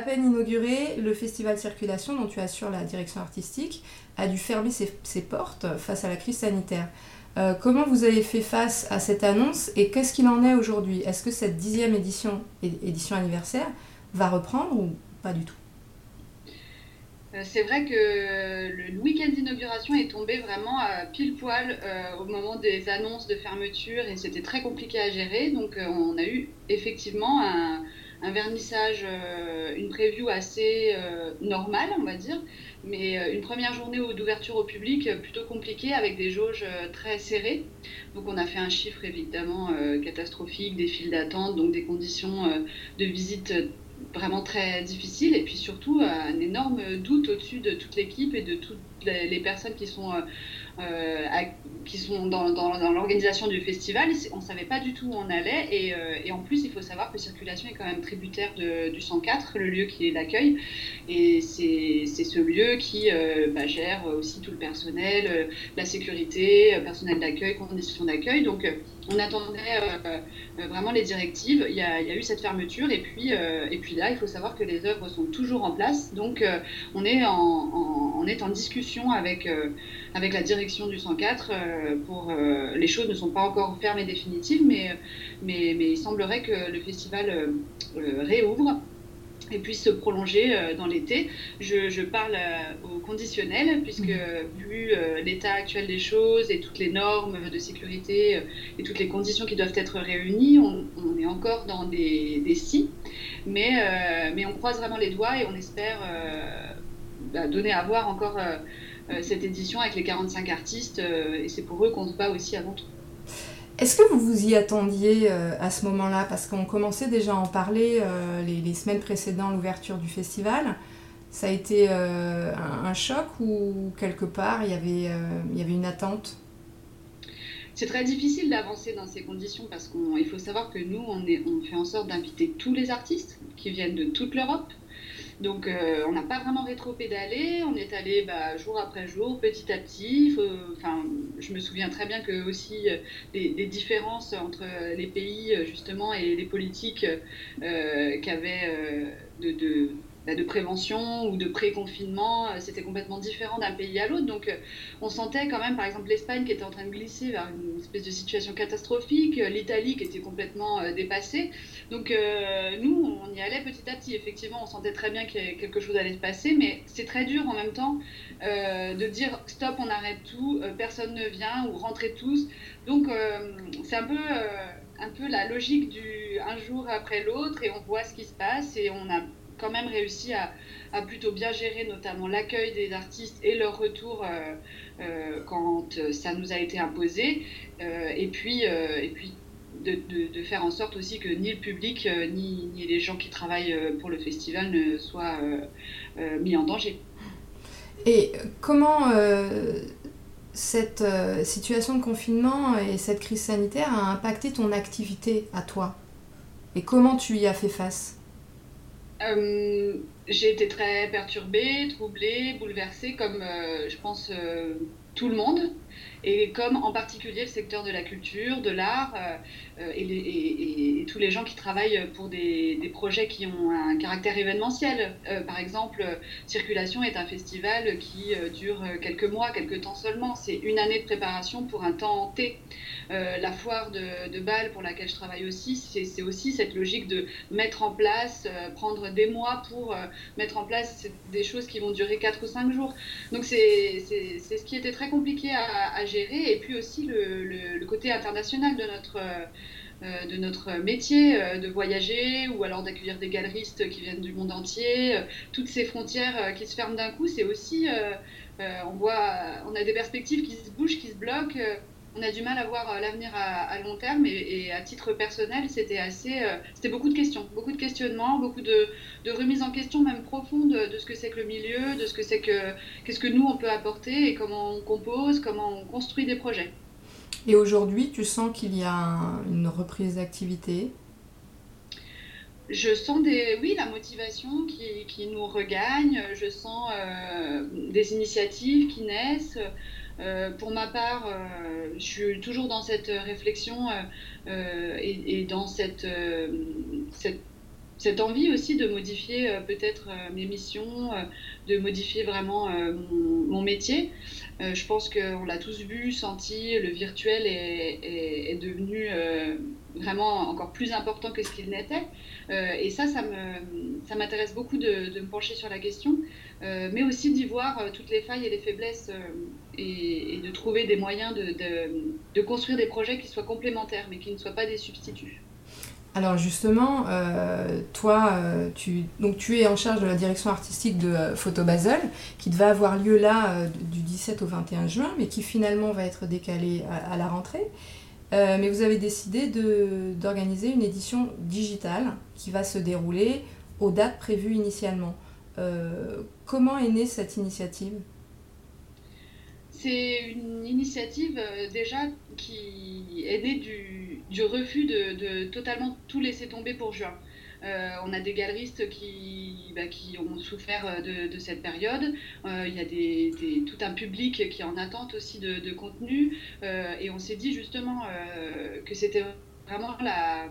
à peine inauguré, le festival Circulation, dont tu assures la direction artistique, a dû fermer ses, portes face à la crise sanitaire. Euh, comment vous avez fait face à cette annonce et qu'est-ce qu'il en est aujourd'hui? Est-ce que cette dixième édition, édition anniversaire va reprendre ou pas du tout? Euh, c'est vrai que le week-end d'inauguration est tombé vraiment à pile poil euh, au moment des annonces de fermeture et c'était très compliqué à gérer. Donc on a eu effectivement un, un vernissage, euh, une preview assez euh, normale, on va dire, mais euh, une première journée d'ouverture au public plutôt compliquée avec des jauges très serrées. Donc on a fait un chiffre évidemment catastrophique, des files d'attente, donc des conditions de visite vraiment très difficiles et puis surtout un énorme doute au-dessus de toute l'équipe et de toutes les personnes qui sont euh, qui sont dans, l'organisation du festival. On ne savait pas du tout où on allait. Euh, et, en plus, il faut savoir que Circulation est quand même tributaire du 104, le lieu qui d'accueil. Et c'est ce lieu qui euh, bah, gère aussi tout le personnel, la sécurité, personnel d'accueil, conditions d'accueil. Donc, on attendait vraiment les directives. Il y, a, eu cette fermeture. Et puis, et puis là, il faut savoir que les œuvres sont toujours en place. Donc, on, est en, on est en discussion avec, avec la direction du 104. Euh, pour, euh, les choses ne sont pas encore fermes et définitives, mais, mais, mais il semblerait que le festival euh, réouvre et puisse se prolonger dans l'été. Je, parle au conditionnel, puisque mmh. vu l'état actuel des choses et toutes les normes de sécurité et toutes les conditions qui doivent être réunies, on, est encore dans des, des si, mais, mais on croise vraiment les doigts et on espère bah, donner à voir encore euh, cette édition avec les 45 artistes, euh, et c'est pour eux qu'on se bat aussi avant tout. Est-ce que vous vous y attendiez euh, à ce moment-là? Parce qu'on commençait déjà à en parler les, semaines précédant l'ouverture du festival. Ça a été un, choc ou quelque part il y avait, il y avait une attente? C'est très difficile d'avancer dans ces conditions parce qu'il faut savoir que nous, on, est, on fait en sorte d'inviter tous les artistes qui viennent de toute l'Europe. Donc euh, on n'a pas vraiment rétro-pédalé, on est allé bah, jour après jour, petit à petit. Enfin, je me souviens très bien que aussi les, euh, différences entre les pays justement et les politiques euh, qu'avaient de de prévention ou de pré-confinement, euh, c'était complètement différent d'un pays à l'autre. Donc euh, on sentait quand même, par exemple, l'Espagne qui était en train de glisser vers une espèce de situation catastrophique, euh, l'Italie qui était complètement dépassée. Donc nous, on y allait petit à petit. Effectivement, on sentait très bien que quelque chose allait se passer, mais c'est très dur en même temps de dire stop, on arrête tout, personne ne vient ou rentrez tous. Donc c'est un peu un peu la logique du un jour après l'autre et on voit ce qui se passe et on a quand même réussi à, plutôt bien gérer notamment l'accueil des artistes et leur retour euh, euh, quand euh, ça nous a été imposé. et puis, de, faire en sorte aussi que ni le public ni, ni, les gens qui travaillent pour le festival ne soient mis en danger. Et comment cette situation de confinement et cette crise sanitaire a impacté ton activité à toi? Et comment tu y as fait face? Euh, j'ai été très perturbée, troublée, bouleversée, comme euh, je pense euh, tout le monde, et comme en particulier le secteur de la culture, de l'art et, tous les gens qui travaillent pour des, projets qui ont un caractère événementiel. par exemple, Circulation est un festival qui dure quelques mois, quelques temps seulement. C'est une année de préparation pour un temps T. Euh, la foire de, de, Bâle pour laquelle je travaille aussi, c'est aussi cette logique de mettre en place, euh, prendre des mois pour euh, mettre en place des choses qui vont durer 4 ou 5 jours. Donc c'est ce qui était très compliqué à, gérer. Et puis aussi le, côté international de notre de notre métier, de voyager ou alors d'accueillir des galeristes qui viennent du monde entier. toutes ces frontières qui se ferment d'un coup, c'est aussi, on voit, on a des perspectives qui se bougent, qui se bloquent on a du mal à voir euh, l'avenir à, long terme et, à titre personnel, c'était assez, euh, c'était beaucoup de questions, beaucoup de questionnements, beaucoup de, remises en question même profondes de ce que c'est que le milieu, de ce que c'est que qu'est-ce que nous on peut apporter et comment on compose, comment on construit des projets. Et aujourd'hui, tu sens qu'il y a une reprise d'activité? Je sens des, oui, la motivation qui, qui nous regagne, je sens euh, des initiatives qui naissent. Euh, pour ma part, euh, je suis toujours dans cette réflexion euh, et, dans cette, cette cette envie aussi de modifier peut-être mes missions, de modifier vraiment mon, métier. je pense qu'on l'a tous vu, senti, le virtuel est, est devenu vraiment encore plus important que ce qu'il n'était. et ça, ça m'intéresse ça beaucoup de, me pencher sur la question, mais aussi d'y voir toutes les failles et les faiblesses et, de trouver des moyens de, de, construire des projets qui soient complémentaires, mais qui ne soient pas des substituts. Alors justement, euh, toi, euh, tu, donc tu es en charge de la direction artistique de euh, Photo Basel, qui va avoir lieu là du 17 au 21 juin, mais qui finalement va être décalé à, la rentrée. Mais vous avez décidé d'organiser une édition digitale qui va se dérouler aux dates prévues initialement. comment est née cette initiative? C'est une initiative euh, déjà qui est née du, refus de, totalement tout laisser tomber pour juin. Euh, on a des galeristes qui, bah, ont souffert euh, de, cette période. il y a tout un public qui est en attente aussi de, contenu. et on s'est dit justement que c'était vraiment la,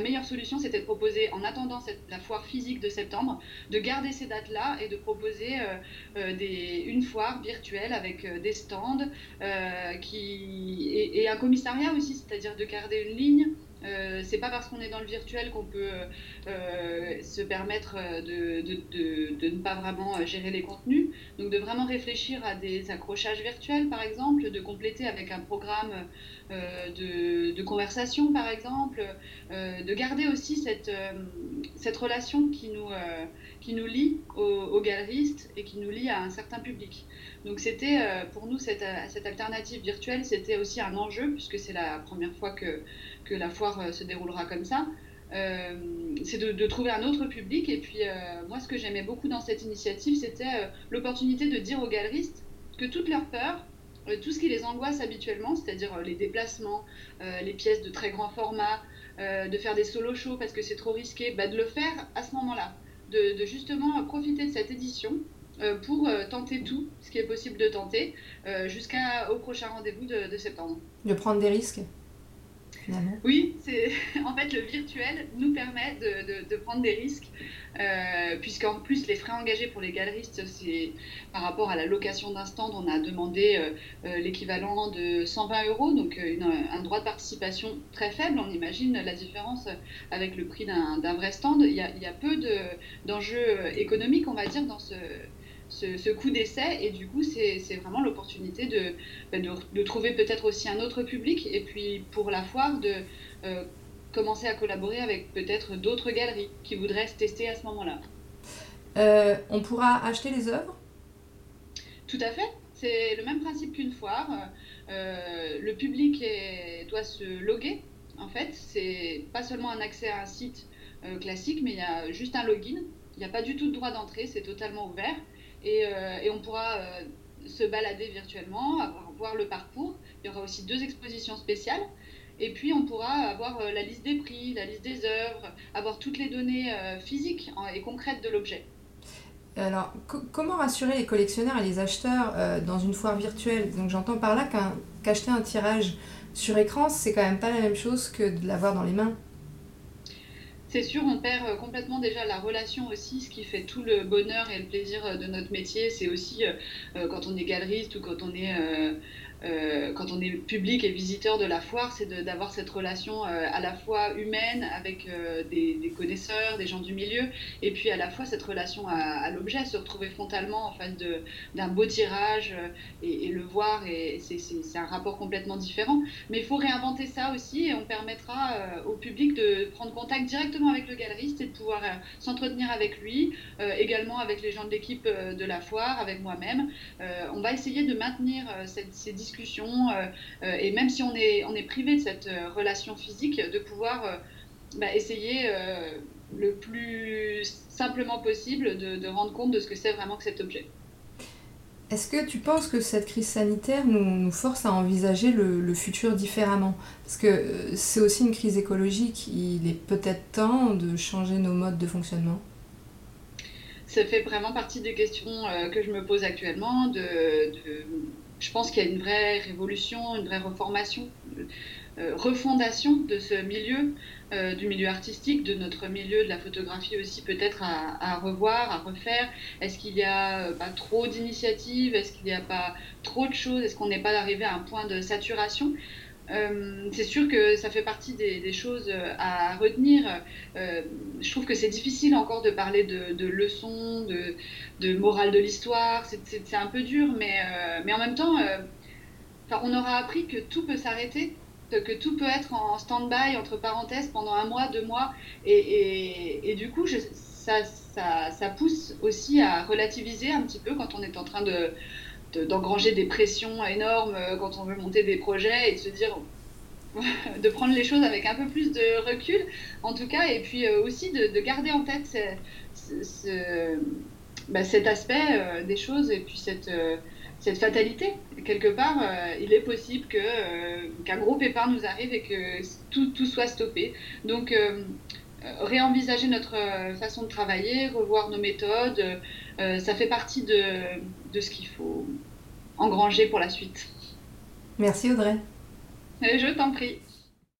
meilleure solution, c'était de proposer, en attendant la foire physique de septembre, de garder ces dates-là et de proposer euh, euh, une foire virtuelle avec euh, des stands et, un commissariat aussi, c'est-à-dire de garder une ligne euh, c'est pas parce qu'on est dans le virtuel qu'on peut euh, se permettre de, de, de, ne pas vraiment gérer les contenus. Donc de vraiment réfléchir à des accrochages virtuels par exemple, de compléter avec un programme euh, de, conversation par exemple, de garder aussi cette, cette relation qui nous, qui nous lie aux, aux, galeristes et qui nous lie à un certain public. Donc c'était pour nous cette, cette alternative virtuelle, c'était aussi un enjeu puisque c'est la première fois que que la foire euh, se déroulera comme ça. Euh, c'est de, trouver un autre public. Et puis, euh, moi, ce que j'aimais beaucoup dans cette initiative, c'était l'opportunité de dire aux galeristes que toutes leurs peurs, tout ce qui les angoisse habituellement, c'est-à-dire les déplacements, les pièces de très grand format, de faire des solo shows parce que c'est trop risqué, bah, de le faire à ce moment-là, de, justement profiter de cette édition pour tenter tout ce qui est possible de tenter jusqu'au prochain rendez-vous de septembre. De prendre des risques oui, c'est en fait le virtuel nous permet de, prendre des risques, euh, puisqu'en plus les frais engagés pour les galeristes, c'est par rapport à la location d'un stand, on a demandé euh, euh, l'équivalent de 120 euros, donc un droit de participation très faible. On imagine la différence avec le prix d'un vrai stand. Il y a peu d'enjeux économiques, on va dire, dans ce ce, coup d'essai. Et du coup, c'est vraiment l'opportunité bah, de, de, trouver peut-être aussi un autre public. Et puis pour la foire, de euh, commencer à collaborer avec peut-être d'autres galeries qui voudraient se tester à ce moment-là. Euh, on pourra acheter les œuvres? Tout à fait. C'est le même principe qu'une foire. Euh, le public doit se loguer. En fait, c'est pas seulement un accès à un site classique, mais il y a juste un login. Il n'y a pas du tout de droit d'entrée, c'est totalement ouvert. Euh, et, on pourra euh, se balader virtuellement, voir le parcours. Il y aura aussi deux expositions spéciales. Et puis, on pourra avoir euh, la liste des prix, la liste des œuvres, avoir toutes les données physiques et concrètes de l'objet. Alors, comment rassurer les collectionneurs et les acheteurs dans une foire virtuelle? Donc, j'entends par là qu'acheter un tirage sur écran, c'est quand même pas la même chose que de l'avoir dans les mains c'est sûr, on perd euh, complètement déjà la relation aussi, ce qui fait tout le bonheur et le plaisir euh, de notre métier. C'est aussi euh, quand on est galeriste ou quand on est quand on est public et visiteur de la foire, c'est d'avoir cette relation euh, à la fois humaine avec euh, des, connaisseurs, des gens du milieu, et puis à la fois cette relation à, l'objet, se retrouver frontalement en face d'un beau tirage et, le voir, c'est un rapport complètement différent. Mais il faut réinventer ça aussi, et on permettra au public de prendre contact directement avec le galeriste et de pouvoir s'entretenir avec lui, également avec les gens de l'équipe de la foire, avec moi-même. on va essayer de maintenir ces discussions euh, euh, et même si on est, on est privé de cette euh, relation physique, de pouvoir bah, essayer le plus simplement possible de, rendre compte de ce que c'est vraiment que cet objet. Est-ce que tu penses que cette crise sanitaire nous, nous force à envisager le, le, futur différemment? Parce que c'est aussi une crise écologique, il est peut-être temps de changer nos modes de fonctionnement Ça fait vraiment partie des questions que je me pose actuellement, de, de je pense qu'il y a une vraie révolution, une vraie reformation, refondation de ce milieu, du milieu artistique, de notre milieu de la photographie aussi peut-être à, revoir, à refaire. Est-ce qu'il y a pas trop d'initiatives? Est-ce qu'il n'y a pas trop de choses? Est-ce qu'on n'est pas arrivé à un point de saturation? Euh, c'est sûr que ça fait partie des, choses euh, à retenir. Euh, je trouve que c'est difficile encore de parler de, leçons, de, morale de l'histoire. C'est un peu dur, mais, en même temps, on aura appris que tout peut s'arrêter, que tout peut être en stand-by, entre parenthèses, pendant un mois, deux mois. Et, du coup, ça, pousse aussi à relativiser un petit peu quand on est en train de d'engranger des pressions énormes euh, quand on veut monter des projets et de se dire de prendre les choses avec un peu plus de recul en tout cas et puis euh, aussi de, garder en tête bah, cet aspect euh, des choses et puis cette, cette fatalité. Quelque part il est possible qu'un gros pépin nous arrive et que tout, tout soit stoppé. Donc réenvisager notre façon de travailler revoir nos méthodes ça fait partie de de ce qu'il faut engranger pour la suite. Merci Audrey. Je t'en prie.